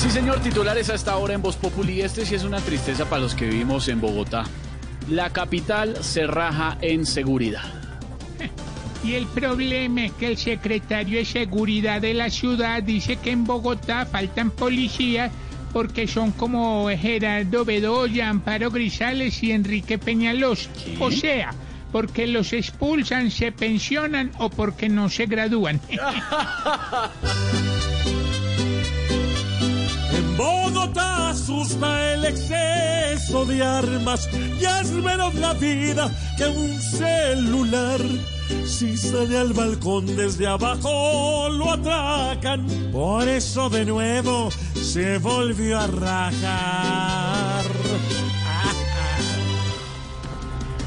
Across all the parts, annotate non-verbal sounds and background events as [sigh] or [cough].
Sí, señor, titulares a esta hora en Voz Populi. Este sí es una tristeza para los que vivimos en Bogotá. La capital se raja en seguridad. Y el problema es que el secretario de Seguridad de la ciudad dice que en Bogotá faltan policías porque son como Gerardo Bedoya, Amparo Grisales y Enrique Peñalos. O sea, porque los expulsan, se pensionan o porque no se gradúan. [laughs] En Bogotá asusta el exceso de armas y es menos la vida que un celular. Si sale al balcón desde abajo lo atracan. Por eso de nuevo se volvió a rajar.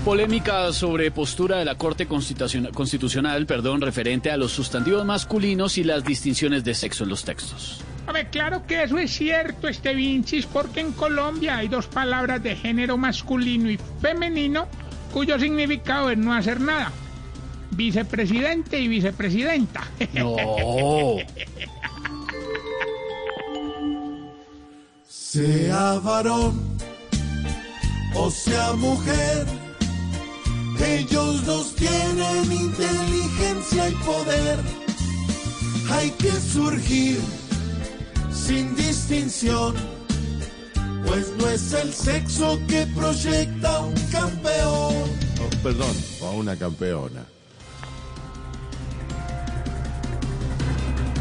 Polémica sobre postura de la Corte Constitucion- Constitucional, perdón, referente a los sustantivos masculinos y las distinciones de sexo en los textos. A ver, claro que eso es cierto, este Vincis, porque en Colombia hay dos palabras de género masculino y femenino cuyo significado es no hacer nada. Vicepresidente y vicepresidenta. [laughs] No. Sea varón o sea mujer, ellos dos tienen inteligencia y poder. Hay que surgir sin distinción, pues no es el sexo que proyecta un campeón. Oh, perdón, o a una campeona.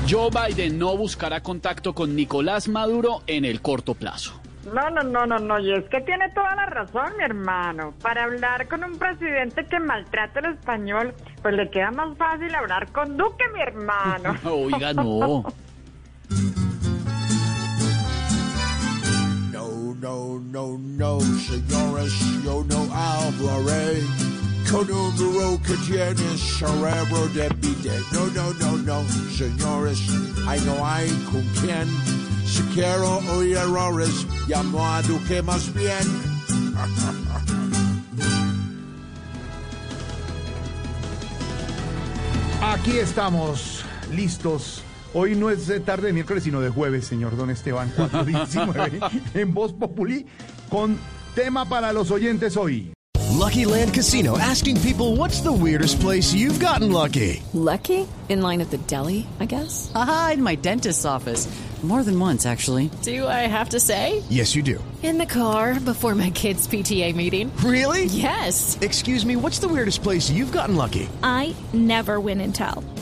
Joe Biden no buscará contacto con Nicolás Maduro en el corto plazo. No, no, no, no, no, y es que tiene toda la razón, mi hermano. Para hablar con un presidente que maltrata el español, pues le queda más fácil hablar con Duque, mi hermano. [laughs] Oiga. No, [laughs] no, no, señores, yo no hablaré con un duro que tiene cerebro de bide. No, no, no, no, señores, ay, no hay con quien. Si quiero oír errores, llamo a Duque más bien. Aquí estamos, listos. Hoy no es de tarde de miércoles, sino de jueves, señor Don Esteban, 419, [laughs] en Voz Populi, con tema para los oyentes hoy. Lucky Land Casino asking people what's the weirdest place you've gotten lucky? Lucky? In line at the deli, I guess? Aha, in my dentist's office. More than once, actually. Do I have to say? Yes, you do. In the car before my kids' PTA meeting. Really? Yes. Excuse me, what's the weirdest place you've gotten lucky? I never win and tell.